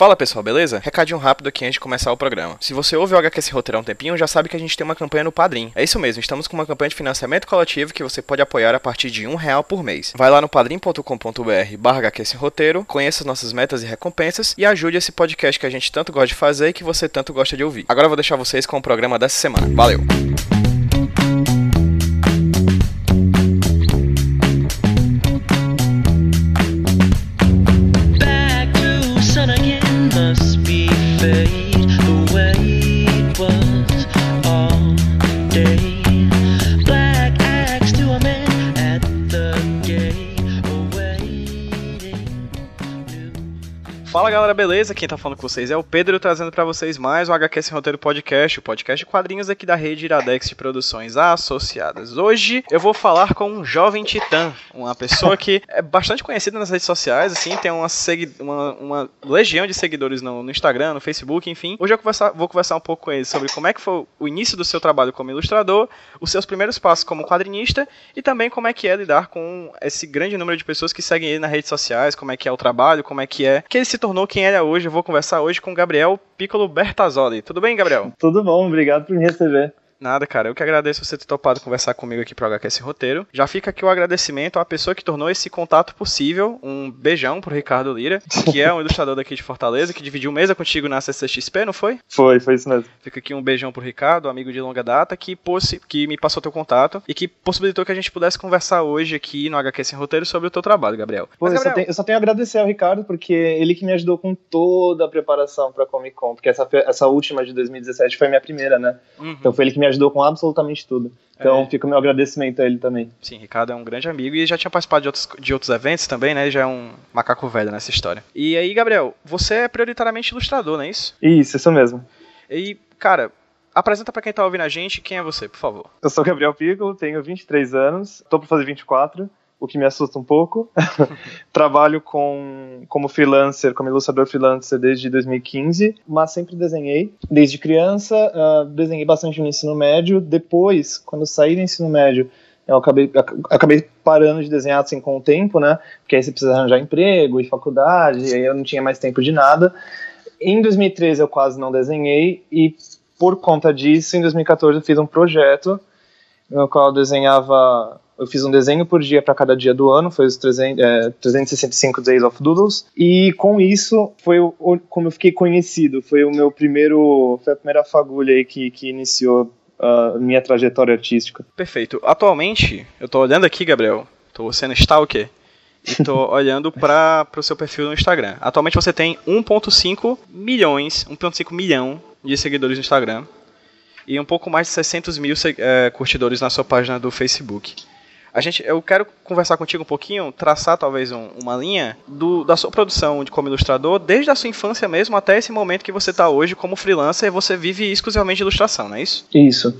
Fala pessoal, beleza? Recadinho rápido aqui antes de começar o programa. Se você ouve o HQ Esse Roteiro há um tempinho, já sabe que a gente tem uma campanha no Padrim. É isso mesmo, estamos com uma campanha de financiamento coletivo que você pode apoiar a partir de um real por mês. Vai lá no padrim.com.br barra Roteiro, conheça as nossas metas e recompensas e ajude esse podcast que a gente tanto gosta de fazer e que você tanto gosta de ouvir. Agora eu vou deixar vocês com o programa dessa semana. Valeu! Galera, beleza? Quem tá falando com vocês é o Pedro, trazendo pra vocês mais o HQ Sem Roteiro Podcast, o podcast de quadrinhos aqui da rede Iradex de Produções Associadas. Hoje eu vou falar com um jovem titã, uma pessoa que é bastante conhecida nas redes sociais, assim, tem uma, uma, uma legião de seguidores no, no Instagram, no Facebook, enfim. Hoje eu conversar- vou conversar um pouco com ele sobre como é que foi o início do seu trabalho como ilustrador, os seus primeiros passos como quadrinista e também como é que é lidar com esse grande número de pessoas que seguem ele nas redes sociais, como é que é o trabalho, como é que é que ele se tornou quem ele é hoje. Eu vou conversar hoje com Gabriel Piccolo Bertazzoli. Tudo bem, Gabriel? Tudo bom, obrigado por me receber. Nada, cara. Eu que agradeço você ter topado conversar comigo aqui pro HQ Esse Roteiro. Já fica aqui o agradecimento à pessoa que tornou esse contato possível. Um beijão pro Ricardo Lira, que é um ilustrador daqui de Fortaleza, que dividiu mesa contigo na CCXP, não foi? Foi, foi isso mesmo. Fica aqui um beijão pro Ricardo, amigo de longa data, que, possi- que me passou teu contato e que possibilitou que a gente pudesse conversar hoje aqui no HQ Sem Roteiro sobre o teu trabalho, Gabriel. Pô, Mas, eu, só Gabriel, tenho, eu só tenho a agradecer ao Ricardo, porque ele que me ajudou com toda a preparação pra Comic Con, porque essa, essa última de 2017 foi minha primeira, né? uhum. Então foi ele que me ajudou com absolutamente tudo. Então É. fica o meu agradecimento a ele também. Sim, Ricardo é um grande amigo e já tinha participado de outros, de outros eventos também, né? Ele já é um macaco velho nessa história. E aí, Gabriel, você é prioritariamente ilustrador, não é isso? Isso, isso mesmo. E, cara, apresenta pra quem tá ouvindo a gente quem é você, por favor. Eu sou Gabriel Piccolo, tenho 23 anos, tô pra fazer 24, o que me assusta um pouco. Trabalho com, como freelancer, como ilustrador freelancer desde 2015, mas sempre desenhei. Desde criança, ah, desenhei bastante no ensino médio. Depois, quando saí do ensino médio, eu acabei, ac- acabei parando de desenhar assim com o tempo, né? Porque aí você precisa arranjar emprego e faculdade, e aí eu não tinha mais tempo de nada. Em 2013 eu quase não desenhei e por conta disso, em 2014 eu fiz um projeto no qual eu desenhava. Eu fiz um desenho por dia para cada dia do ano, foi os 300, é, 365 Days of Doodles, e com isso foi o, o- como eu fiquei conhecido. Foi o meu primeiro. Foi a primeira fagulha aí que, que iniciou a minha trajetória artística. Perfeito. Atualmente, eu tô olhando aqui, Gabriel, tô sendo stalker, e tô olhando para pro seu perfil no Instagram. Atualmente você tem 1.5 milhões, 1.5 milhão de seguidores no Instagram e um pouco mais de 600 mil eh, curtidores na sua página do Facebook. A gente, eu quero conversar contigo um pouquinho, traçar talvez um- uma linha do, da sua produção de como ilustrador, desde a sua infância mesmo até esse momento que você está hoje como freelancer e você vive exclusivamente de ilustração, não é isso? Isso.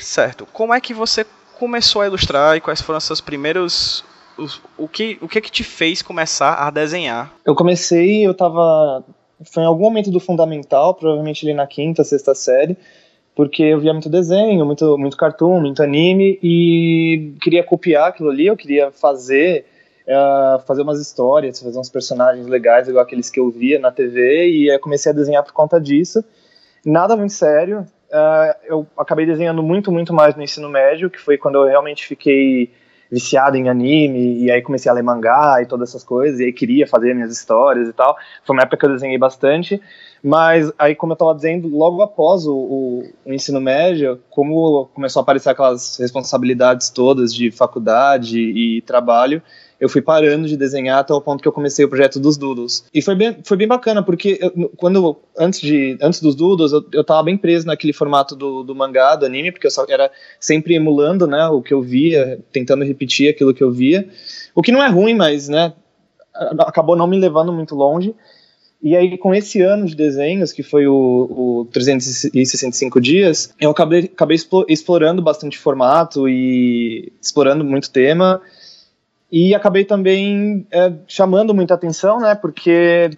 Certo. Como é que você começou a ilustrar e quais foram os seus primeiros. os- o, que, o que que te fez começar a desenhar? Eu comecei, eu tava. Foi em algum momento do fundamental, provavelmente ali na quinta, sexta série, porque eu via muito desenho, muito, muito cartoon, muito anime, e queria copiar aquilo ali, eu queria fazer. eh, fazer umas histórias, fazer uns personagens legais, igual aqueles que eu via na TV, e comecei a desenhar por conta disso. Nada muito sério. eh, eu acabei desenhando muito, muito mais no ensino médio, que foi quando eu realmente fiquei viciado em anime, e aí comecei a ler mangá e todas essas coisas, e aí queria fazer minhas histórias e tal. Foi uma época que eu desenhei bastante, mas aí, como eu estava dizendo, logo após o, o- o ensino médio, como começou a aparecer aquelas responsabilidades todas de faculdade e trabalho, eu fui parando de desenhar até o ponto que eu comecei o projeto dos Doodles. E foi bem, foi bem bacana, porque eu- quando, antes, de, antes dos Doodles, eu, eu tava bem preso naquele formato do, do mangá, do anime, porque eu só era sempre emulando, né, o que eu via, tentando repetir aquilo que eu via. O que não é ruim, mas, né, acabou não me levando muito longe. E aí, com esse ano de desenhos, que foi o, o 365 dias, eu acabei, acabei explo- explorando bastante formato e explorando muito tema. E acabei também é, chamando muita atenção, né? Porque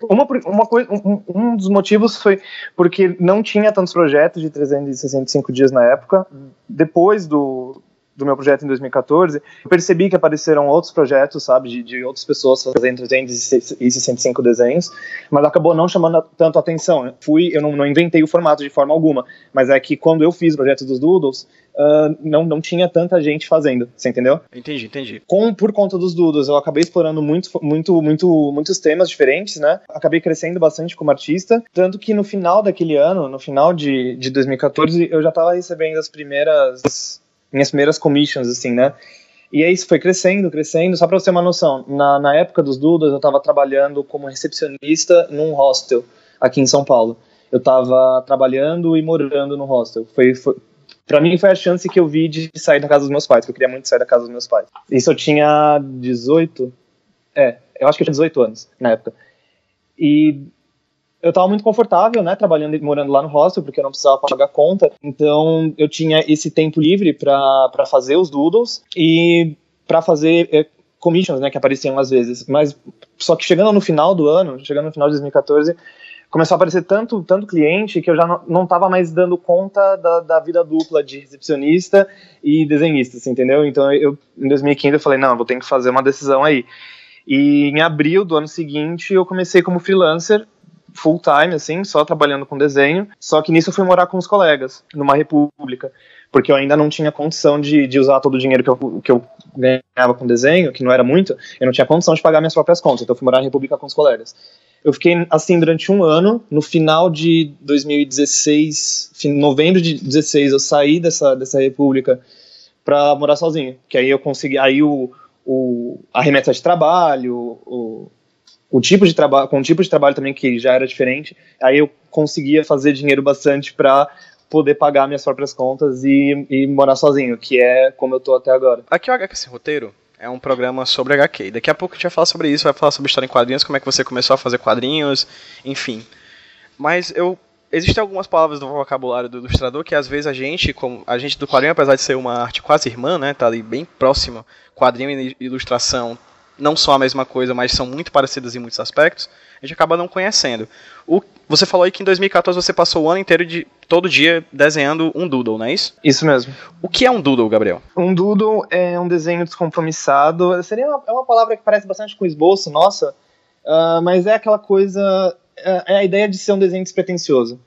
uma, uma coisa, um, um dos motivos foi porque não tinha tantos projetos de 365 dias na época. Depois do, do meu projeto em 2014, eu percebi que apareceram outros projetos, sabe, de, de outras pessoas fazendo 365 desenhos, mas acabou não chamando tanto atenção. Eu fui, eu não, não, inventei o formato de forma alguma, mas é que quando eu fiz o projeto dos Doodles, uh, não, não tinha tanta gente fazendo, você entendeu? Entendi, entendi. Com, por conta dos Doodles, eu acabei explorando muito, muito, muito, muitos temas diferentes, né? Acabei crescendo bastante como artista, tanto que no final daquele ano, no final de, de 2014, eu já estava recebendo as primeiras minhas primeiras commissions, assim, né? E aí isso foi crescendo, crescendo. Só para você ter uma noção, na, na época dos Dudas, eu estava trabalhando como recepcionista num hostel aqui em São Paulo. Eu estava trabalhando e morando no hostel. Foi, foi para mim foi a chance que eu vi de sair da casa dos meus pais, que eu queria muito sair da casa dos meus pais. Isso eu tinha 18, é, eu acho que eu tinha 18 anos na época. E eu estava muito confortável, né, trabalhando e morando lá no hostel, porque eu não precisava pagar conta. Então, eu tinha esse tempo livre para fazer os doodles e para fazer é, commissions, né, que apareciam às vezes. Mas só que chegando no final do ano, chegando no final de 2014, começou a aparecer tanto, tanto cliente que eu já não estava mais dando conta da, da, vida dupla de recepcionista e desenhista, assim, entendeu? Então, eu, em 2015 eu falei, não, vou ter que fazer uma decisão aí. E em abril do ano seguinte, eu comecei como freelancer full time, assim, só trabalhando com desenho. Só que nisso eu fui morar com os colegas, numa república, porque eu ainda não tinha condição de, de usar todo o dinheiro que eu, que eu ganhava com desenho, que não era muito, eu não tinha condição de pagar minhas próprias contas, então eu fui morar na república com os colegas. Eu fiquei assim durante um ano. No final de 2016, fim, novembro de 2016, eu saí dessa, dessa república para morar sozinho. Que aí eu consegui. Aí o, o, a remessa de trabalho, o, o tipo de trabalho, com o tipo de trabalho também que já era diferente, aí eu conseguia fazer dinheiro bastante para poder pagar minhas próprias contas e, e, morar sozinho, que é como eu tô até agora. Aqui o HQ Sem Roteiro é um programa sobre HQ. Daqui a pouco a gente vai falar sobre isso, vai falar sobre história em quadrinhos, como é que você começou a fazer quadrinhos, enfim. Mas eu existem algumas palavras do vocabulário do ilustrador que às vezes a gente, como a gente do quadrinho, apesar de ser uma arte quase irmã, né, tá ali bem próximo, quadrinho e ilustração não são a mesma coisa, mas são muito parecidas em muitos aspectos, a gente acaba não conhecendo. O, você falou aí que em 2014 você passou o ano inteiro de todo dia desenhando um doodle, não é isso? Isso mesmo. O que é um doodle, Gabriel? Um doodle é um desenho descompromissado. Seria uma, é uma palavra que parece bastante com esboço, nossa, uh, mas é aquela coisa. É, é a ideia de ser um desenho despretensioso.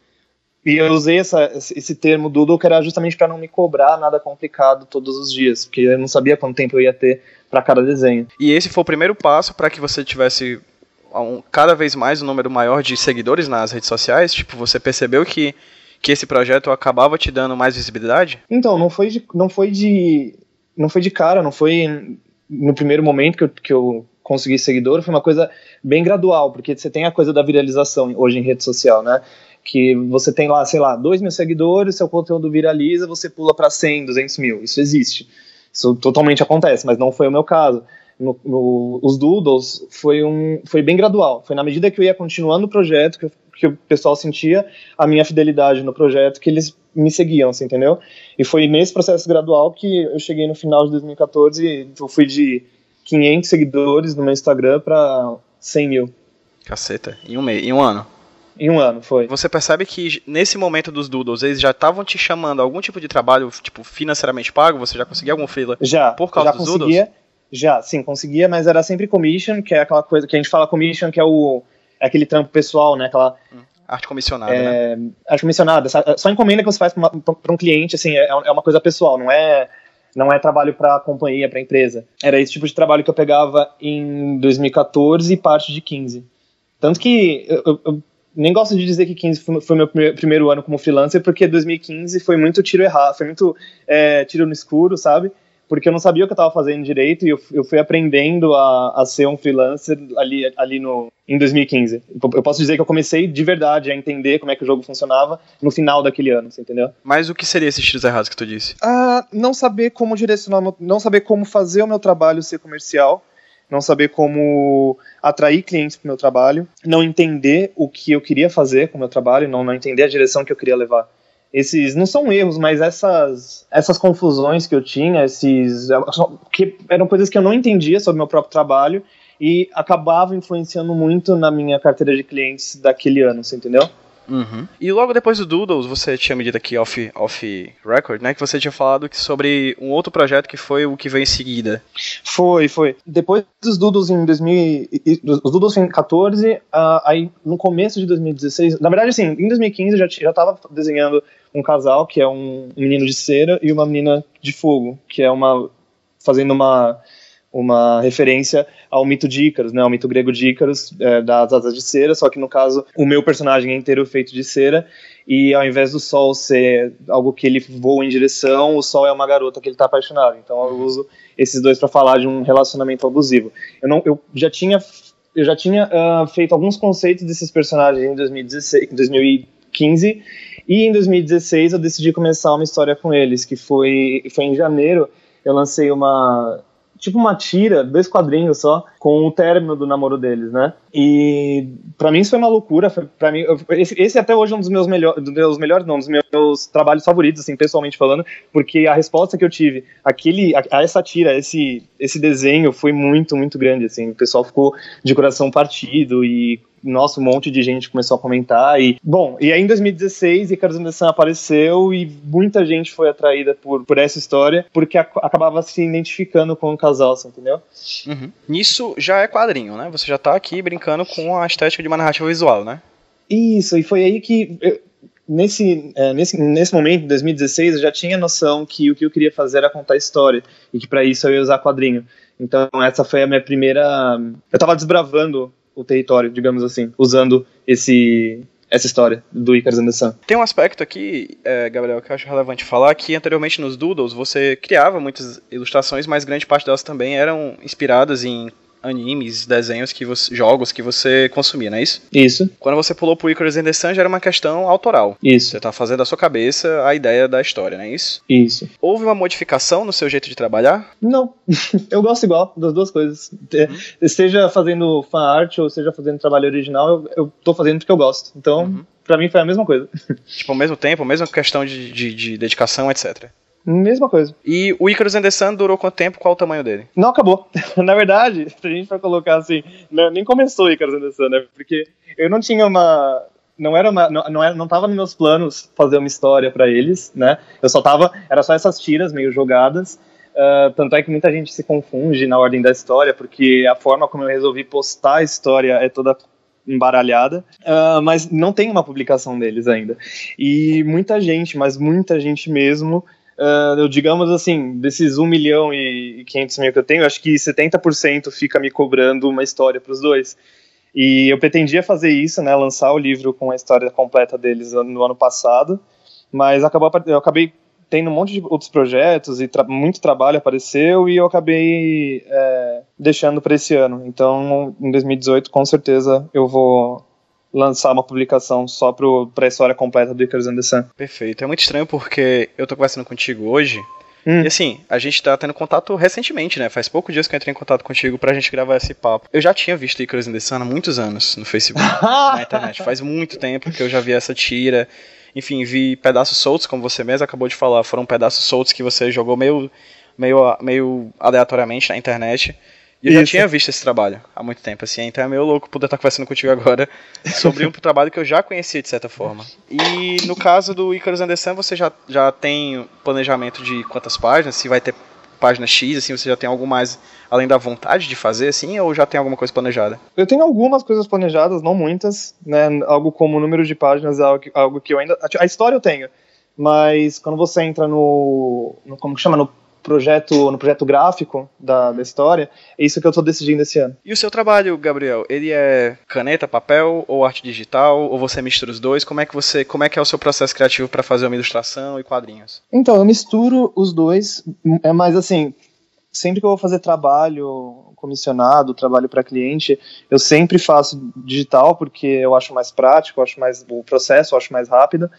E eu usei essa, esse termo doodle que era justamente para não me cobrar nada complicado todos os dias, porque eu não sabia quanto tempo eu ia ter para cada desenho. E esse foi o primeiro passo para que você tivesse um, cada vez mais um número maior de seguidores nas redes sociais? Tipo, você percebeu que, que esse projeto acabava te dando mais visibilidade? Então, não foi de, não foi de, não foi de cara, não foi no primeiro momento que eu, que eu consegui seguidor, foi uma coisa bem gradual, porque você tem a coisa da viralização hoje em rede social, né? Que você tem lá, sei lá, 2 mil seguidores, seu conteúdo viraliza, você pula para 100, 200 mil. Isso existe. Isso totalmente acontece, mas não foi o meu caso. No, no, os doodles foi um foi bem gradual foi na medida que eu ia continuando o projeto que, que, o pessoal sentia a minha fidelidade no projeto que eles me seguiam assim, entendeu e foi nesse processo gradual que eu cheguei no final de 2014 eu fui de 500 seguidores no meu Instagram para 100 mil caceta em um mês em um ano em um ano, foi. Você percebe que nesse momento dos doodles, eles já estavam te chamando algum tipo de trabalho, tipo, financeiramente pago? Você já conseguia algum freela já, por causa já dos conseguia, doodles? Já, sim, conseguia, mas era sempre commission, que é aquela coisa que a gente fala commission, que é o é aquele trampo pessoal, né? Aquela hum, arte comissionada, é, né? Arte comissionada, só encomenda que você faz para um cliente, assim, é, é uma coisa pessoal, não é não é trabalho para a companhia, para a empresa. Era esse tipo de trabalho que eu pegava em 2014 e parte de 15. Tanto que eu, eu nem gosto de dizer que 15 foi meu primeiro ano como freelancer, porque 2015 foi muito tiro errado, foi muito é, tiro no escuro, sabe? Porque eu não sabia o que eu estava fazendo direito e eu, eu fui aprendendo a, a, ser um freelancer ali, ali no, em 2015. Eu posso dizer que eu comecei de verdade a entender como é que o jogo funcionava no final daquele ano, você entendeu? Mas o que seria esses tiros errados que tu disse? Ah, não saber como direcionar, não saber como fazer o meu trabalho ser comercial não saber como atrair clientes para o meu trabalho, não entender o que eu queria fazer com o meu trabalho, não, não entender a direção que eu queria levar. Esses não são erros, mas essas, essas confusões que eu tinha, esses que eram coisas que eu não entendia sobre o meu próprio trabalho e acabava influenciando muito na minha carteira de clientes daquele ano, você entendeu? Uhum. E logo depois do Doodles, você tinha me dito aqui off, off record, né? Que você tinha falado sobre um outro projeto que foi o que veio em seguida. Foi, foi. Depois dos Doodles em 2000, e- e- os Doodles em 14, ah, aí no começo de 2016, na verdade assim, em 2015 eu já, já tava desenhando um casal, que é um menino de cera e uma menina de fogo, que é uma, fazendo uma, uma referência ao mito de Ícaros, né, ao mito grego de Ícaros, é, das asas de cera, só que no caso o meu personagem é inteiro feito de cera, e ao invés do sol ser algo que ele voa em direção, o sol é uma garota que ele tá apaixonado. Então eu uso esses dois para falar de um relacionamento abusivo. Eu não, eu já tinha, eu já tinha ah, feito alguns conceitos desses personagens em 2016, 2015 e em 2016 eu decidi começar uma história com eles, que foi, foi em janeiro. Eu lancei uma tipo uma tira, dois quadrinhos só, com o término do namoro deles, né? E pra mim isso foi uma loucura. Pra mim, esse, esse até hoje é um dos meus, melhor, dos meus melhores, não, dos meus trabalhos favoritos, assim, pessoalmente falando, porque a resposta que eu tive, aquele, a, a essa tira, esse, esse desenho foi muito, muito grande, assim. O pessoal ficou de coração partido e nossa, um monte de gente começou a comentar e bom, e aí em 2016 Icarus and the Sun apareceu e muita gente foi atraída por, por essa história porque ac- acabava se identificando com o casal, você entendeu? Uhum. Nisso já é quadrinho, né? Você já tá aqui brincando com a estética de uma narrativa visual, né? Isso, e foi aí que eu- nesse, é, nesse, nesse momento, em 2016, eu já tinha noção que o que eu queria fazer era contar história e que para isso eu ia usar quadrinho. Então essa foi a minha primeira. Eu tava desbravando o território, digamos assim, usando esse essa história do Icarus and the Sun. Tem um aspecto aqui, é, Gabriel, que eu acho relevante falar, que anteriormente nos Doodles você criava muitas ilustrações, mas grande parte delas também eram inspiradas em animes, desenhos, que você, jogos que você consumia, não é isso? Isso, Quando você pulou pro Icarus and the Sun já era uma questão autoral. isso, Você tá fazendo da sua cabeça a ideia da história, não é isso? isso. Houve uma modificação no seu jeito de trabalhar? Não, eu gosto igual das duas coisas. Te- Seja fazendo fan art ou seja fazendo trabalho original, eu, eu tô fazendo porque eu gosto. Então, pra mim foi a mesma coisa. Tipo, ao mesmo tempo, a mesma questão de, de, de dedicação, etc. Mesma coisa. E o Icarus and the Sun durou quanto tempo? Qual o tamanho dele? Não acabou. Na verdade, se a gente for colocar assim, não- nem começou o Icarus and the Sun, né? Porque eu não tinha uma. Não era uma. Não, não, era, não tava nos meus planos fazer uma história pra eles, né? Eu só tava. Era só essas tiras meio jogadas. ah, tanto é que muita gente se confunde na ordem da história, porque a forma como eu resolvi postar a história é toda embaralhada, ah, mas não tem uma publicação deles ainda. E muita gente, mas muita gente mesmo, ah, eu digamos assim, desses 1 milhão e 500 mil que eu tenho, acho que 70% fica me cobrando uma história para os dois. E eu pretendia fazer isso, né, lançar o livro com a história completa deles no ano passado, mas acabou, eu acabei tendo um monte de outros projetos e tra muito trabalho apareceu e eu acabei é, deixando para esse ano. Então, em 2018, com certeza, eu vou lançar uma publicação só para a história completa do Icarus and the Sun. Perfeito. É muito estranho porque eu tô conversando contigo hoje. Hum. E assim, a gente tá tendo contato recentemente, né? Faz poucos dias que eu entrei em contato contigo pra gente gravar esse papo. Eu já tinha visto Icarus and the Sun há muitos anos no Facebook, na internet. Faz muito tempo que eu já vi essa tira. Enfim, vi pedaços soltos, como você mesmo acabou de falar. Foram pedaços soltos que você jogou meio, meio, meio aleatoriamente na internet. E eu já tinha visto esse trabalho há muito tempo, assim, então é meio louco poder estar conversando contigo agora sobre um trabalho que eu já conhecia de certa forma. E no caso do Icarus and the Sun, você já, já tem planejamento de quantas páginas? Se vai ter página X, assim, você já tem algo mais além da vontade de fazer, assim, ou já tem alguma coisa planejada? Eu tenho algumas coisas planejadas, não muitas, né? Algo como o número de páginas é algo que, algo que eu ainda. A história eu tenho, mas quando você entra no. no como que chama? No projeto, no projeto gráfico da, da história, é isso que eu tô decidindo esse ano. E o seu trabalho, Gabriel, ele é caneta, papel ou arte digital, ou você mistura os dois? Como é que você, como é que é o seu processo criativo para fazer uma ilustração e quadrinhos? Então, eu misturo os dois, é mais assim, sempre que eu vou fazer trabalho comissionado, trabalho para cliente, eu sempre faço digital porque eu acho mais prático, eu acho mais o processo, eu acho mais rápido.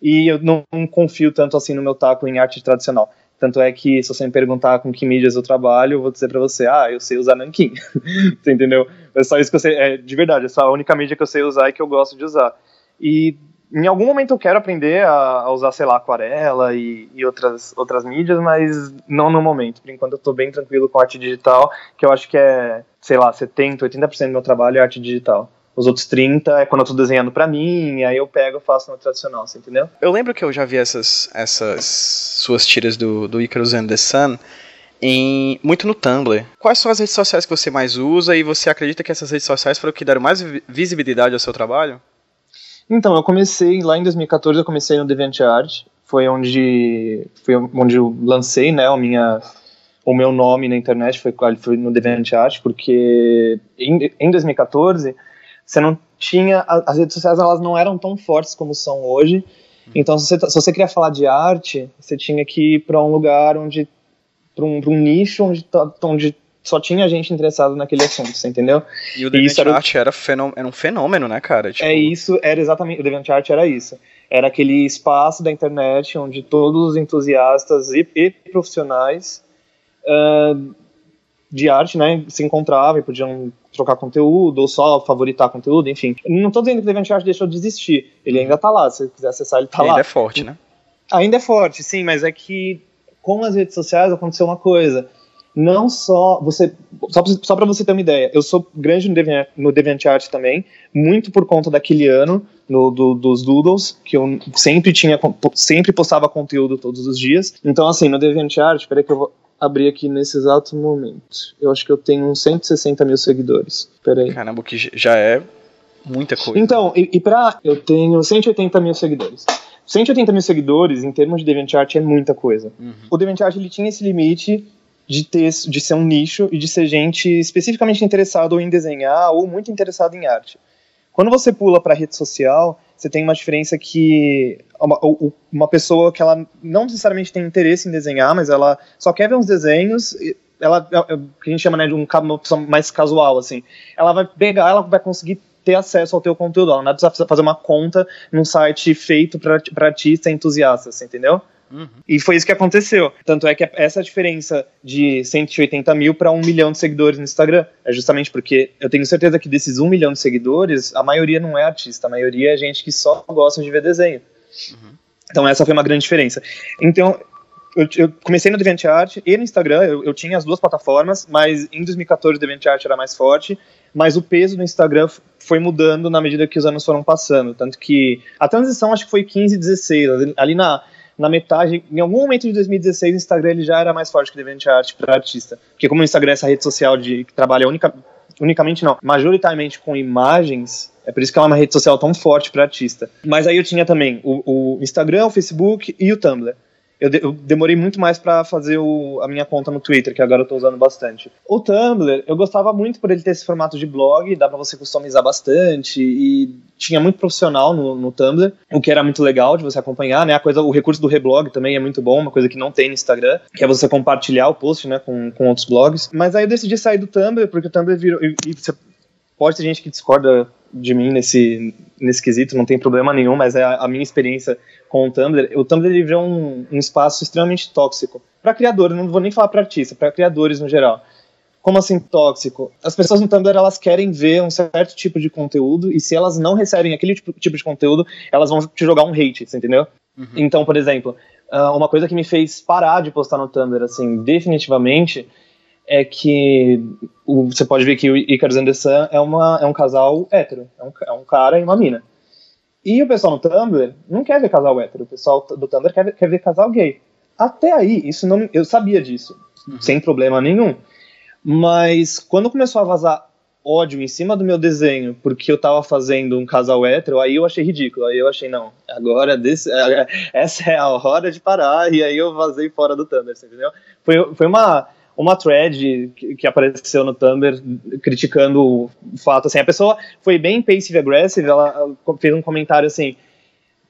E eu não confio tanto assim no meu taco em arte tradicional. Tanto é que se você me perguntar com que mídias eu trabalho, eu vou dizer para você, ah, eu sei usar nanquim. você entendeu? É só isso que eu sei, é, de verdade, essa é a única mídia que eu sei usar e que eu gosto de usar. E em algum momento eu quero aprender a, a usar, sei lá, aquarela e, e, outras, outras mídias, mas não no momento. Por enquanto eu tô bem tranquilo com arte digital, que eu acho que é, sei lá, 70, 80% do meu trabalho é arte digital. Os outros 30 é quando eu tô desenhando pra mim, aí eu pego e faço no tradicional, você entendeu? Eu lembro que eu já vi essas, essas suas tiras do, do Icarus and the Sun em, muito no Tumblr. Quais são as redes sociais que você mais usa e você acredita que essas redes sociais foram o que deram mais vi- visibilidade ao seu trabalho? Então, eu comecei lá em 2014, eu comecei no DeviantArt, foi onde foi onde eu lancei, né, a minha o meu nome na internet foi foi no DeviantArt, porque em, em 2014 você não tinha as redes sociais elas não eram tão fortes como são hoje. Então, se você, tá- se você queria falar de arte, você tinha que ir para um lugar onde para um, pra um nicho onde, tá- onde só tinha gente interessada naquele assunto, você entendeu? E o isso era o- DeviantArt era, fenô- era um fenômeno, né, cara? Tipo, É isso, era exatamente, o DeviantArt era isso. Era aquele espaço da internet onde todos os entusiastas e, e profissionais ah, de arte, né, se encontravam e podiam trocar conteúdo ou só favoritar conteúdo, enfim. Não tô dizendo que o DeviantArt deixou de existir, ele ainda tá lá, se você quiser acessar ele tá e lá. ainda é forte, né? Ainda é forte, sim, mas é que com as redes sociais aconteceu uma coisa. Não só você. Só só pra você ter uma ideia, eu sou grande no, Deviant, no DeviantArt também, muito por conta daquele ano no, do- dos Doodles, que eu sempre tinha. sempre postava conteúdo todos os dias. Então, assim, no DeviantArt, peraí que eu vou abrir aqui nesse exato momento. Eu acho que eu tenho uns 160 mil seguidores. Peraí. Caramba, que já é muita coisa. Então, e, e pra. Eu tenho 180 mil seguidores. 180 mil seguidores, em termos de DeviantArt, é muita coisa. Uhum. O DeviantArt ele tinha esse limite de, ter, de ser um nicho e de ser gente especificamente interessada ou em desenhar ou muito interessada em arte. Quando você pula para rede social, você tem uma diferença que uma, uma pessoa que ela não necessariamente tem interesse em desenhar, mas ela só quer ver uns desenhos, ela é o que a gente chama né, de um, uma pessoa mais casual assim. Ela vai pegar, ela vai conseguir ter acesso ao teu conteúdo, ela não vai precisar fazer uma conta num site feito para artista entusiasta, você entendeu? Uhum. E foi isso que aconteceu. Tanto é que essa diferença de 180 mil para um milhão de seguidores no Instagram é justamente porque eu tenho certeza que desses um milhão de seguidores, a maioria não é artista, a maioria é gente que só gosta de ver desenho. Então essa foi uma grande diferença. Então eu, eu comecei no DeviantArt e no Instagram, eu, eu tinha as duas plataformas, mas em 2014 o DeviantArt era mais forte, mas o peso do Instagram foi mudando na medida que os anos foram passando, tanto que a transição acho que foi 15 e 16, ali- ali na na metade, em algum momento de 2016, o Instagram ele já era mais forte que DeviantArt para artista. Porque como o Instagram é essa rede social de, que trabalha única, unicamente, não, majoritariamente com imagens, é por isso que ela é uma rede social tão forte para artista. Mas aí eu tinha também o, o Instagram, o Facebook e o Tumblr. Eu, de- eu demorei muito mais para fazer o- a minha conta no Twitter, que agora eu tô usando bastante. O Tumblr, eu gostava muito por ele ter esse formato de blog, dá para você customizar bastante e tinha muito profissional no, no Tumblr, o que era muito legal de você acompanhar, né? A coisa, o recurso do reblog também é muito bom, uma coisa que não tem no Instagram, que é você compartilhar o post, né, com, com outros blogs. Mas aí eu decidi sair do Tumblr, porque o Tumblr virou. E, e você pode ter gente que discorda de mim nesse, nesse quesito, não tem problema nenhum, mas é a, a minha experiência com o Tumblr. O Tumblr ele virou um, um espaço extremamente tóxico. Para criadores, não vou nem falar para artista, para criadores no geral. Como assim tóxico? As pessoas no Tumblr elas querem ver um certo tipo de conteúdo e se elas não recebem aquele tipo, tipo de conteúdo, elas vão te jogar um hate, entendeu? Então, por exemplo, ah, uma coisa que me fez parar de postar no Tumblr, assim, definitivamente, é que o- você pode ver que o Icarus and the Sun é, uma, é um casal hétero, é um, é um cara e uma mina. E o pessoal no Tumblr não quer ver casal hétero, o pessoal do Tumblr quer ver, quer ver casal gay. Até aí, isso não, eu sabia disso, sem problema nenhum. Mas quando começou a vazar ódio em cima do meu desenho, porque eu tava fazendo um casal hétero, aí eu achei ridículo. Aí eu achei, não, agora desse, é, essa é a hora de parar, e aí eu vazei fora do Tumblr, você entendeu? Foi, foi uma, uma thread que, que apareceu no Tumblr criticando o fato, assim, a pessoa foi bem passive-aggressive, ela ela fez um comentário assim,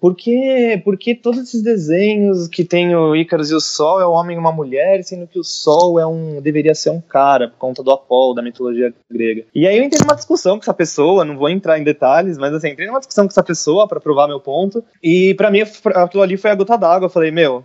por que, por que todos esses desenhos que tem o Ícaros e o Sol é um homem e uma mulher, sendo que o Sol é um deveria ser um cara, por conta do Apolo, da mitologia grega? E aí eu entrei numa discussão com essa pessoa, não vou entrar em detalhes, mas assim, entrei numa discussão com essa pessoa para provar meu ponto, e para mim aquilo ali foi a gota d'água, eu falei, meu,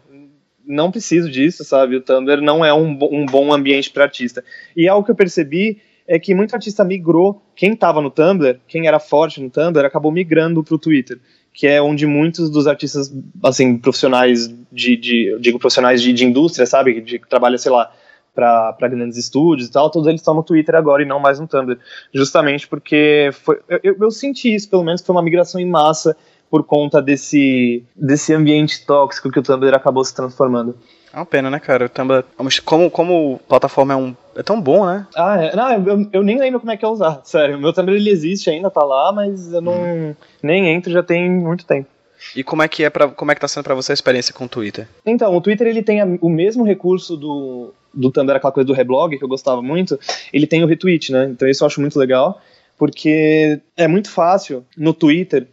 não preciso disso, sabe? O Tumblr não é um, um bom ambiente para artista. E algo que eu percebi é que muito artista migrou, quem estava no Tumblr, quem era forte no Tumblr, acabou migrando para o Twitter, que é onde muitos dos artistas, assim, profissionais de, de eu digo profissionais de, de indústria, sabe, que trabalha, sei lá, para grandes estúdios e tal, todos eles estão no Twitter agora e não mais no Tumblr. Justamente porque foi, eu, eu senti isso, pelo menos, que foi uma migração em massa por conta desse, desse ambiente tóxico que o Tumblr acabou se transformando. É uma pena, né, cara? O Tumblr, como, como plataforma é, um, é tão bom, né? Ah, é. Não, eu, eu nem lembro como é que é usar, sério. O meu Tumblr ele existe ainda, tá lá, mas eu não hum. nem entro já tem muito tempo. E como é que é para como é que tá sendo para você a experiência com o Twitter? Então, o Twitter ele tem a, o mesmo recurso do do Tumblr, aquela coisa do reblog que eu gostava muito, ele tem o retweet, né? Então isso eu acho muito legal, porque é muito fácil no Twitter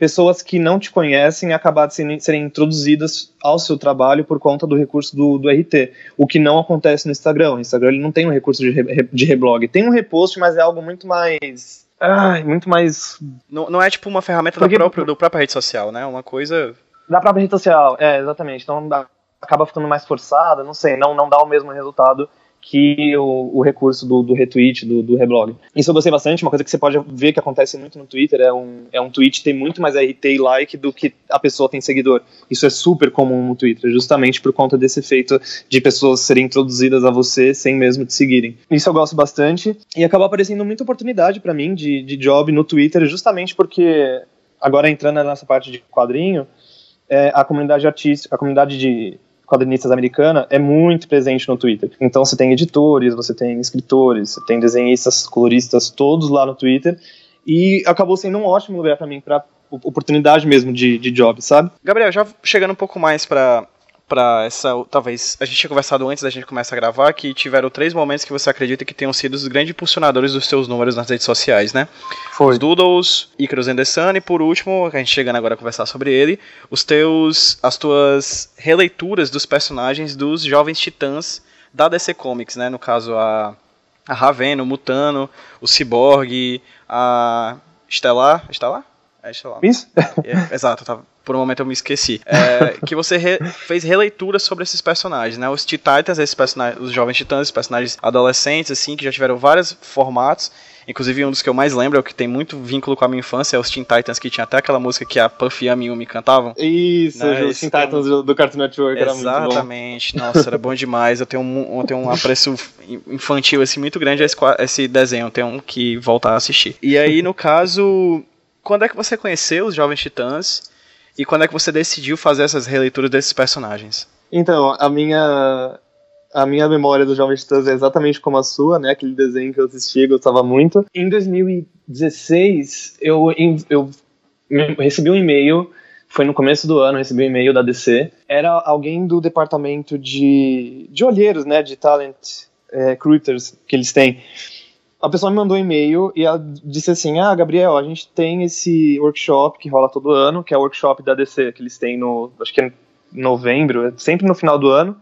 pessoas que não te conhecem acabar de serem, introduzidas ao seu trabalho por conta do recurso do, do, RT, o que não acontece no Instagram. O Instagram ele não tem um recurso de, re, de reblog. Tem um repost, mas é algo muito mais Ai, muito mais. Não, não é tipo uma ferramenta Porque... da, própria, da própria rede social, né? Uma coisa. Da própria rede social, é, exatamente. Então acaba ficando mais forçada, não sei, não, não dá o mesmo resultado que o, o recurso do, do retweet, do, do, reblog. Isso eu gostei bastante, uma coisa que você pode ver que acontece muito no Twitter é um, é um tweet tem muito mais RT e like do que a pessoa tem seguidor. Isso é super comum no Twitter, justamente por conta desse efeito de pessoas serem introduzidas a você sem mesmo te seguirem. Isso eu gosto bastante e acabou aparecendo muita oportunidade para mim de, de job no Twitter, justamente porque agora entrando nessa parte de quadrinho, é, a comunidade artística, a comunidade de quadrinistas americana é muito presente no Twitter. Então você tem editores, você tem escritores, você tem desenhistas, coloristas, todos lá no Twitter. E acabou sendo um ótimo lugar para mim, para oportunidade mesmo de, de job, sabe? Gabriel, já chegando um pouco mais para para essa. Talvez. A gente tinha conversado antes da gente começar a gravar que tiveram três momentos que você acredita que tenham sido os grandes impulsionadores dos seus números nas redes sociais, né? Foi. Os Doodles, Icarus and the Sun, e por último, a gente chegando agora a conversar sobre ele, os teus. as tuas releituras dos personagens dos Jovens Titãs da DC Comics, né? No caso, a. A Ravena, o Mutano, o Cyborg, a. Estelar. Estelar? É Estelar. Isso? É, exato, tava por um momento eu me esqueci. É, que você re, fez releituras sobre esses personagens, né? Os T-Titans, esses personagens, os Jovens Titãs, esses personagens adolescentes, assim, que já tiveram vários formatos. Inclusive, um dos que eu mais lembro, é o que tem muito vínculo com a minha infância, é os Teen Titans, que tinha até aquela música que a Puff e a Miumi cantavam. Isso, né? os Teen Titans do, do Cartoon Network, era muito bom. Exatamente, nossa, era bom demais. Eu tenho um, eu tenho um apreço infantil, assim, muito grande a esse, esse desenho, eu tenho um que voltar a assistir. E aí, no caso, quando é que você conheceu os Jovens Titãs? E quando é que você decidiu fazer essas releituras desses personagens? Então, a minha a minha memória dos Jovens Titãs é exatamente como a sua, né? Aquele desenho que eu assistia, gostava muito. Em 2016, eu, eu recebi um e-mail, foi no começo do ano, recebi um e-mail da DC. Era alguém do departamento de, de olheiros, né? De talent é, recruiters que eles têm a pessoa me mandou um e-mail e ela disse assim: Ah, Gabriel, a gente tem esse workshop que rola todo ano, que é o workshop da DC, que eles têm no. Acho que é novembro, é sempre no final do ano.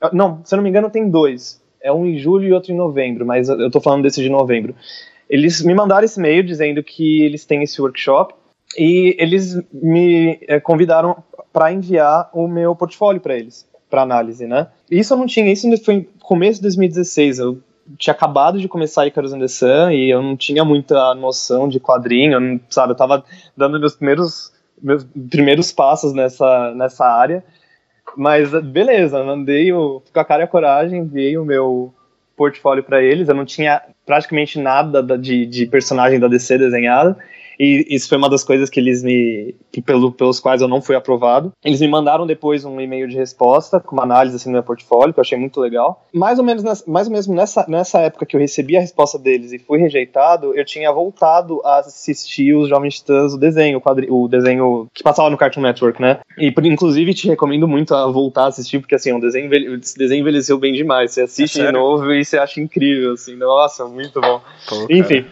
Ah, não, se eu não me engano, tem dois. É um em julho e outro em novembro, mas eu tô falando desse de novembro. Eles me mandaram esse e-mail dizendo que eles têm esse workshop e eles me é, convidaram para enviar o meu portfólio para eles, para análise, né? Isso eu não tinha, isso foi começo de 2016. Eu tinha acabado de começar Icarus and the Sun e eu não tinha muita noção de quadrinho, eu não, sabe? Eu tava dando meus primeiros, meus primeiros passos nessa, nessa área. Mas beleza, mandei o, com a cara e a coragem, enviei o meu portfólio para eles. Eu não tinha praticamente nada de, de personagem da DC desenhado. E isso foi uma das coisas que eles me. Pelo, pelos quais eu não fui aprovado. Eles me mandaram depois um e-mail de resposta, com uma análise assim no meu portfólio, que eu achei muito legal. Mais ou menos, nessa, mais ou menos nessa, nessa época que eu recebi a resposta deles e fui rejeitado, eu tinha voltado a assistir os Jovens Titãs, o desenho, o, quadri, o desenho que passava no Cartoon Network, né? E inclusive te recomendo muito a voltar a assistir, porque assim, é um desenho, esse desenho envelheceu bem demais. Você assiste é de novo e você acha incrível, assim, nossa, muito bom. Pô, Enfim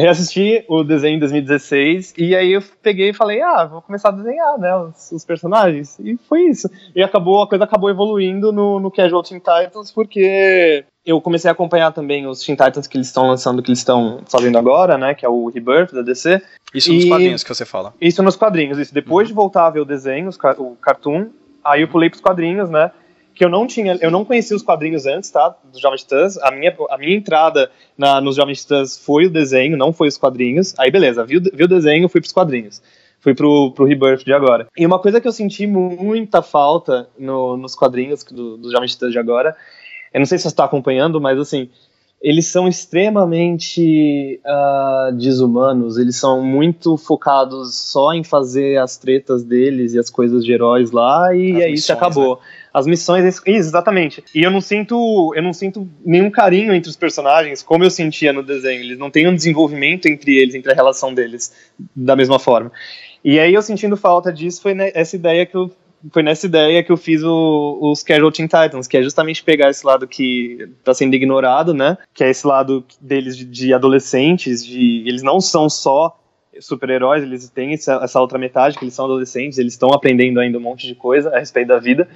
reassisti o desenho em 2016 e aí eu peguei e falei, ah, vou começar a desenhar, né, os, os personagens. E foi isso. E acabou, a coisa acabou evoluindo no, no Casual Teen Titans porque eu comecei a acompanhar também os Teen Titans que eles estão lançando, que eles estão fazendo agora, né, que é o Rebirth da DC. Isso e... nos quadrinhos que você fala. Isso nos quadrinhos, isso. Depois uhum. de voltar a ver o desenho, o cartoon, aí eu pulei pros quadrinhos, né, que eu não tinha, eu não conhecia os quadrinhos antes, tá? Dos Jovens Titãs. A minha, a minha entrada na, nos Jovens Titãs foi o desenho, não foi os quadrinhos. Aí beleza, vi, vi o desenho, fui pros quadrinhos. Fui pro, pro Rebirth de agora. E uma coisa que eu senti muita falta no, nos quadrinhos do, dos Jovens Titãs de agora Eu não sei se você está acompanhando, mas assim, eles são extremamente uh, desumanos, eles são muito focados só em fazer as tretas deles e as coisas de heróis lá, e As é isso, missões, acabou. né? As missões, isso, exatamente. E eu não sinto, eu não sinto nenhum carinho entre os personagens, como eu sentia no desenho. Eles não têm um desenvolvimento entre eles, entre a relação deles, da mesma forma. E aí eu sentindo falta disso foi essa ideia que eu foi nessa ideia que eu fiz o, os Casual Teen Titans, que é justamente pegar esse lado que está sendo ignorado, né? Que é esse lado deles de, de adolescentes, de eles não são só super-heróis, eles têm essa, essa, outra metade, que eles são adolescentes, eles estão aprendendo ainda um monte de coisa a respeito da vida.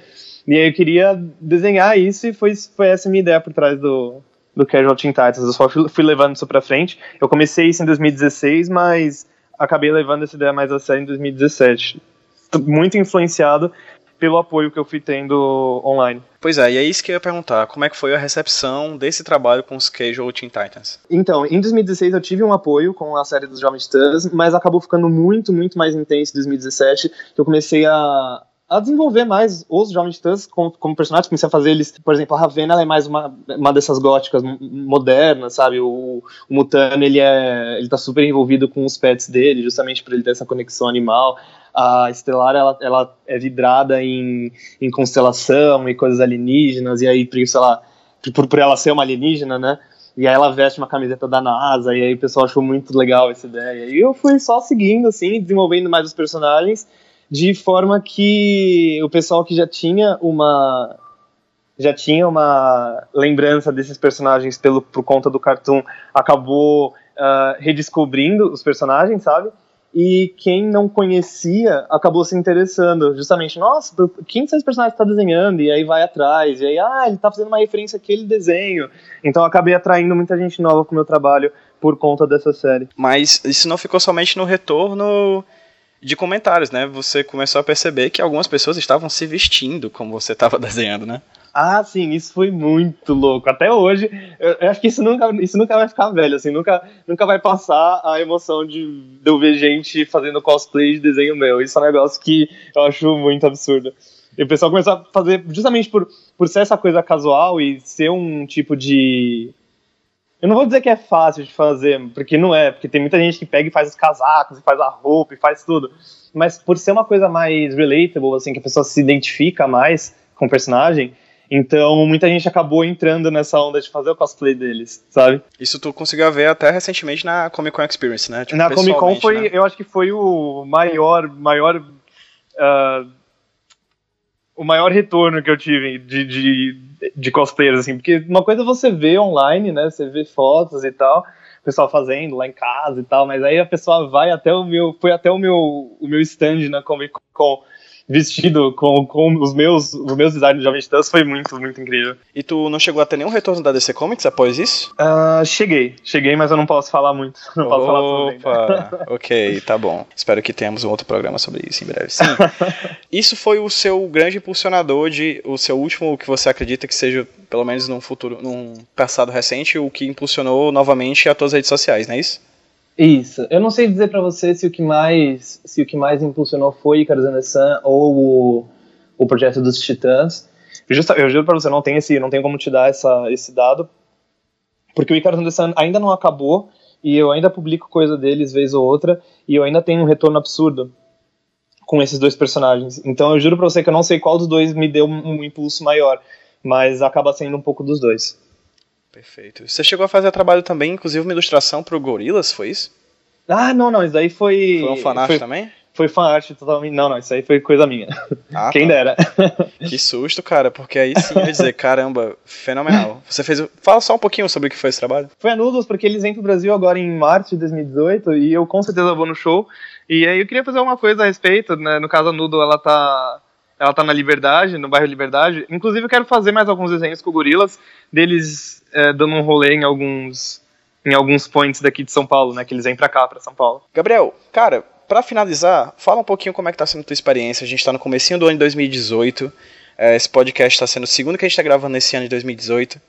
E aí eu queria desenhar isso e foi, foi essa a minha ideia por trás do, do Casual Teen Titans. Eu só fui, fui levando isso pra frente. Eu comecei isso em 2016, mas acabei levando essa ideia mais a sério em 2017 muito influenciado pelo apoio que eu fui tendo online. Pois é, e é isso que eu ia perguntar. Como é que foi a recepção desse trabalho com os Casual Teen Titans? Então, em 2016 eu tive um apoio com a série dos Jovens Titãs, mas acabou ficando muito, muito mais intenso em 2017, que eu comecei a, a desenvolver mais os Jovens Titãs como, como personagens, comecei a fazer eles, por exemplo, a Ravena ela é mais uma, uma dessas góticas modernas, sabe? O, o Mutano, ele é ele tá super envolvido com os pets dele, justamente para ele ter essa conexão animal a Estelar ela, ela é vidrada em, em constelação e coisas alienígenas, e aí, por isso ela, por, por ela ser uma alienígena, né? E aí ela veste uma camiseta da NASA, e aí o pessoal achou muito legal essa ideia. E eu fui só seguindo, assim, desenvolvendo mais os personagens, de forma que o pessoal que já tinha uma já tinha uma lembrança desses personagens pelo por conta do cartoon acabou uh, redescobrindo os personagens, sabe? e quem não conhecia acabou se interessando, justamente, nossa, quem são esses personagens está desenhando? E aí vai atrás, e aí, ah, ele está fazendo uma referência àquele desenho. Então acabei atraindo muita gente nova para o meu trabalho por conta dessa série. Mas isso não ficou somente no retorno de comentários, né? Você começou a perceber que algumas pessoas estavam se vestindo como você estava desenhando, né? Ah, sim, isso foi muito louco. Até hoje, eu, eu, acho que isso nunca, isso nunca vai ficar velho, assim, nunca, nunca vai passar a emoção de, de eu ver gente fazendo cosplay de desenho meu. Isso é um negócio que eu acho muito absurdo. E o pessoal começou a fazer, justamente por, por ser essa coisa casual e ser um tipo de. Eu não vou dizer que é fácil de fazer, porque não é, porque tem muita gente que pega e faz os casacos, e faz a roupa, e faz tudo. Mas por ser uma coisa mais relatable, assim, que a pessoa se identifica mais com o personagem, então, muita gente acabou entrando nessa onda de fazer o cosplay deles, sabe? Isso tu conseguiu ver até recentemente na Comic Con Experience, né? Tipo, na Comic Con foi, né? eu acho que foi o maior, maior, uh, o maior retorno que eu tive de, de, de cosplayers, assim, porque uma coisa é você vê online, né? Você vê fotos e tal, o pessoal fazendo lá em casa e tal, mas aí a pessoa vai até o meu, foi até o meu, o meu stand na Comic Con vestido com, com os meus os meus designs de Jovem Titãs foi muito, muito incrível. E tu não chegou a ter nenhum retorno da DC Comics após isso? Uh, cheguei, cheguei, mas eu não posso falar muito. Não posso Opa, falar sobre ok, tá bom. Espero que tenhamos um outro programa sobre isso em breve. Sim. isso foi o seu grande impulsionador de o seu último que você acredita que seja pelo menos num futuro, num passado recente, o que impulsionou novamente as tuas redes sociais, não é isso? Isso. Eu não sei dizer para você se o que mais se o que mais impulsionou foi Sun ou o, o projeto dos Titãs. Justa, eu juro para você, não tem esse, não tem como te dar essa, esse dado, porque o the Sun ainda não acabou e eu ainda publico coisa deles vez ou outra e eu ainda tenho um retorno absurdo com esses dois personagens. Então eu juro para você que eu não sei qual dos dois me deu um impulso maior, mas acaba sendo um pouco dos dois. Perfeito. Você chegou a fazer trabalho também, inclusive uma ilustração pro Gorilas, foi isso? Ah, não, não, isso daí foi. Foi um fanart também? Foi fanart totalmente. Não, não, isso aí foi coisa minha. Ah, Quem tá. dera. Que susto, cara, porque aí sim eu ia dizer, caramba, fenomenal. Você fez. Fala só um pouquinho sobre o que foi esse trabalho. Foi a Noodles, porque eles vêm pro Brasil agora em março de 2018 e eu com certeza vou no show. E aí eu queria fazer uma coisa a respeito, né? No caso, a Noodle, ela tá. Ela tá na Liberdade, no bairro Liberdade. Inclusive, eu quero fazer mais alguns desenhos com gorilas, deles é, dando um rolê em alguns em alguns points daqui de São Paulo, né? Que eles vêm pra cá, pra São Paulo. Gabriel, cara, para finalizar, fala um pouquinho como é que tá sendo a tua experiência. A gente tá no comecinho do ano de 2018. É, esse podcast está sendo o segundo que a gente tá gravando nesse ano de 2018.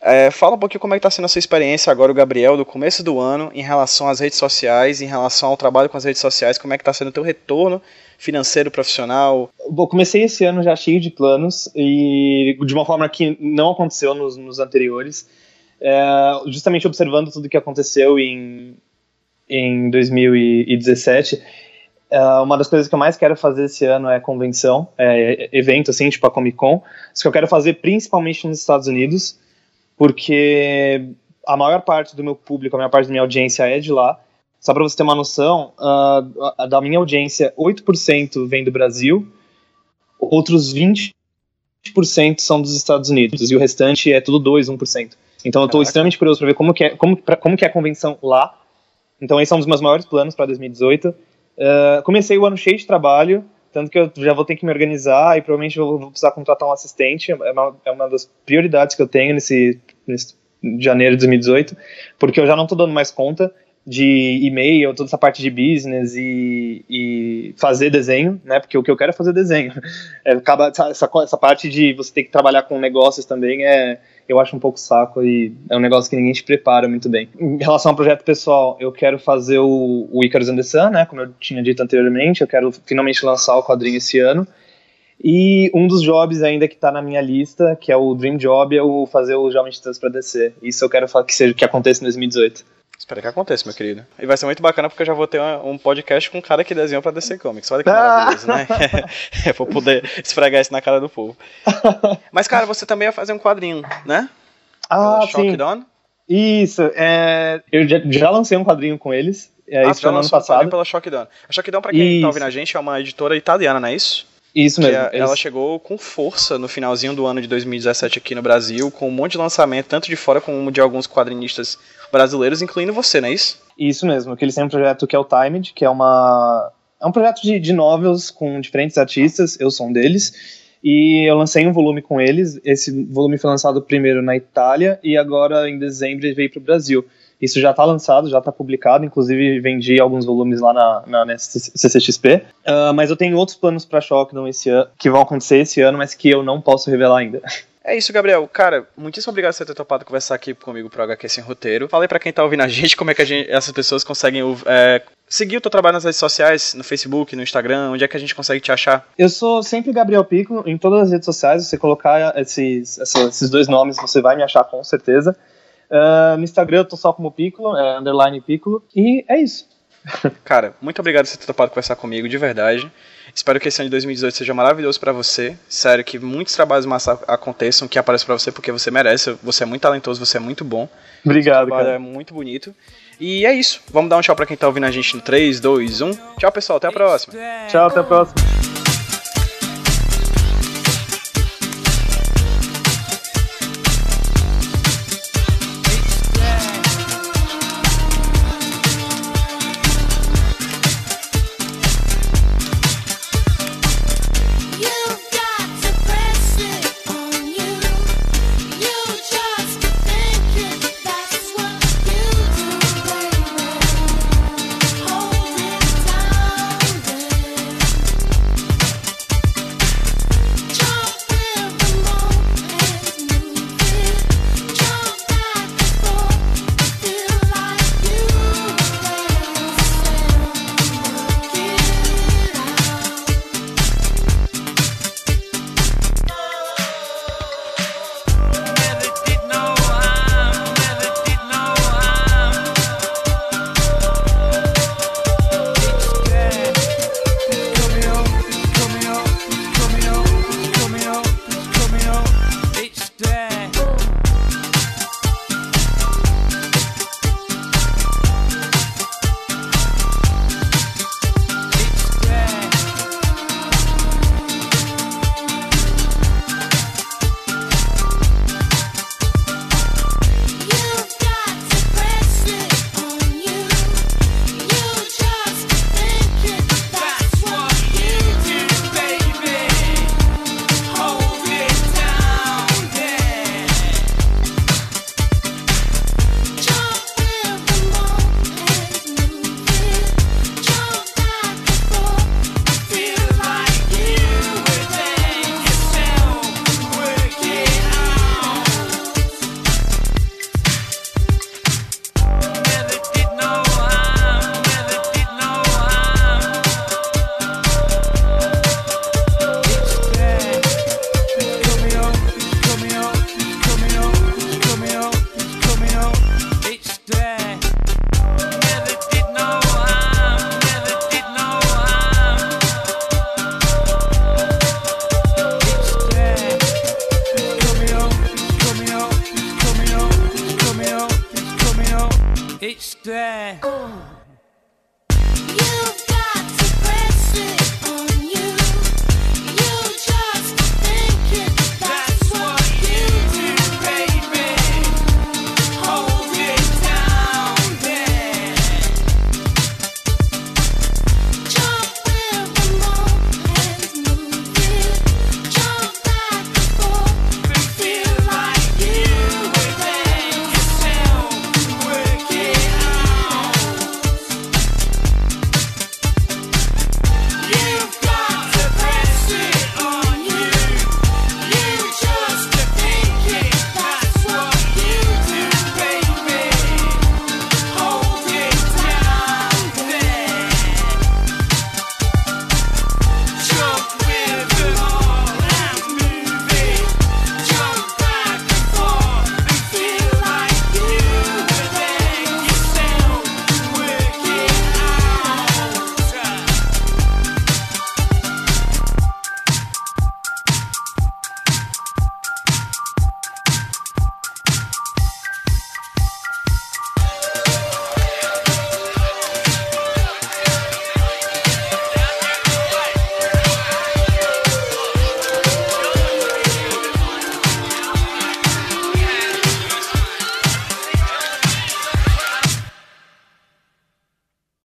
É, fala um pouquinho como é que tá sendo a sua experiência agora, o Gabriel, do começo do ano, em relação às redes sociais, em relação ao trabalho com as redes sociais, como é que tá sendo o teu retorno financeiro, profissional? Bom, comecei esse ano já cheio de planos e de uma forma que não aconteceu nos, nos anteriores, é, justamente observando tudo que aconteceu em, em 2017. É, uma das coisas que eu mais quero fazer esse ano é convenção, é, evento assim, tipo a Comic Con, isso que eu quero fazer principalmente nos Estados Unidos, porque a maior parte do meu público, a maior parte da minha audiência é de lá. Só para você ter uma noção, uh, da minha audiência, 8% vem do Brasil, outros 20% são dos Estados Unidos, e o restante é tudo 2, 1%. Então eu estou extremamente curioso para ver como que, é, como, pra, como que é a convenção lá. Então esse é um dos meus maiores planos para 2018. Uh, comecei o ano cheio de trabalho, tanto que eu já vou ter que me organizar e provavelmente vou, vou precisar contratar um assistente. É uma, é uma das prioridades que eu tenho nesse, nesse janeiro de 2018, porque eu já não estou dando mais conta de e-mail, toda essa parte de business e, e, fazer desenho, né? Porque o que eu quero é fazer desenho. É, acaba, essa, essa parte de você ter que trabalhar com negócios também é, eu acho um pouco saco e é um negócio que ninguém te prepara muito bem. Em relação ao projeto pessoal, eu quero fazer o, o Icarus and the Sun, né? Como eu tinha dito anteriormente, eu quero finalmente lançar o quadrinho esse ano. E um dos jobs ainda que está na minha lista, que é o Dream Job, é o fazer o Jovem Titãs para DC. Isso eu quero que seja que aconteça em 2018. Espero que aconteça, meu querido. E vai ser muito bacana porque eu já vou ter um podcast com um cara que desenhou pra DC Comics. Olha que maravilhoso, né? eu vou poder esfregar isso na cara do povo. Mas, cara, você também ia fazer um quadrinho, né? Ah, sim. Dawn? Isso, é... eu já, já, lancei um quadrinho com eles. É, ah, isso foi no ano passado. Um pela Shockdown. A Shockdown, pra quem isso. tá ouvindo a gente, é uma editora italiana, não é isso? Isso mesmo. A, ela chegou com força no finalzinho do ano de 2017 aqui no Brasil, com um monte de lançamento, tanto de fora como de alguns quadrinistas brasileiros, incluindo você, não é isso? Isso mesmo, que eles têm um projeto que é o Timed, que é uma. É um projeto de, de novels com diferentes artistas, eu sou um deles. E eu lancei um volume com eles. Esse volume foi lançado primeiro na Itália e agora em dezembro ele veio para o Brasil. Isso já está lançado, já está publicado, inclusive vendi alguns volumes lá na, na, CCXP. Uh, ah, mas eu tenho outros planos para Shockdown esse ano, que vão acontecer esse ano, mas que eu não posso revelar ainda. É isso, Gabriel. Cara, muitíssimo obrigado por você ter topado conversar aqui comigo pro HQ Sem Roteiro. Falei para quem tá ouvindo a gente como é que a gente, essas pessoas conseguem é, seguir o teu trabalho nas redes sociais, no Facebook, no Instagram, onde é que a gente consegue te achar? Eu sou sempre Gabriel Pico, em todas as redes sociais, você colocar esses, esses dois nomes, você vai me achar com certeza. Uh, no Instagram eu tô só como Piccolo, é underline Piccolo, e é isso. Cara, muito obrigado por você ter topado conversar comigo, de verdade. Espero que esse ano de 2018 seja maravilhoso para você. Sério, que muitos trabalhos massa aconteçam, que apareçam para você, porque você merece. Você é muito talentoso, você é muito bom. Obrigado, cara. É muito bonito. E é isso. Vamos dar um tchau para quem tá ouvindo a gente no 3, 2, 1. Tchau, pessoal. Até a próxima. Tchau, até a próxima.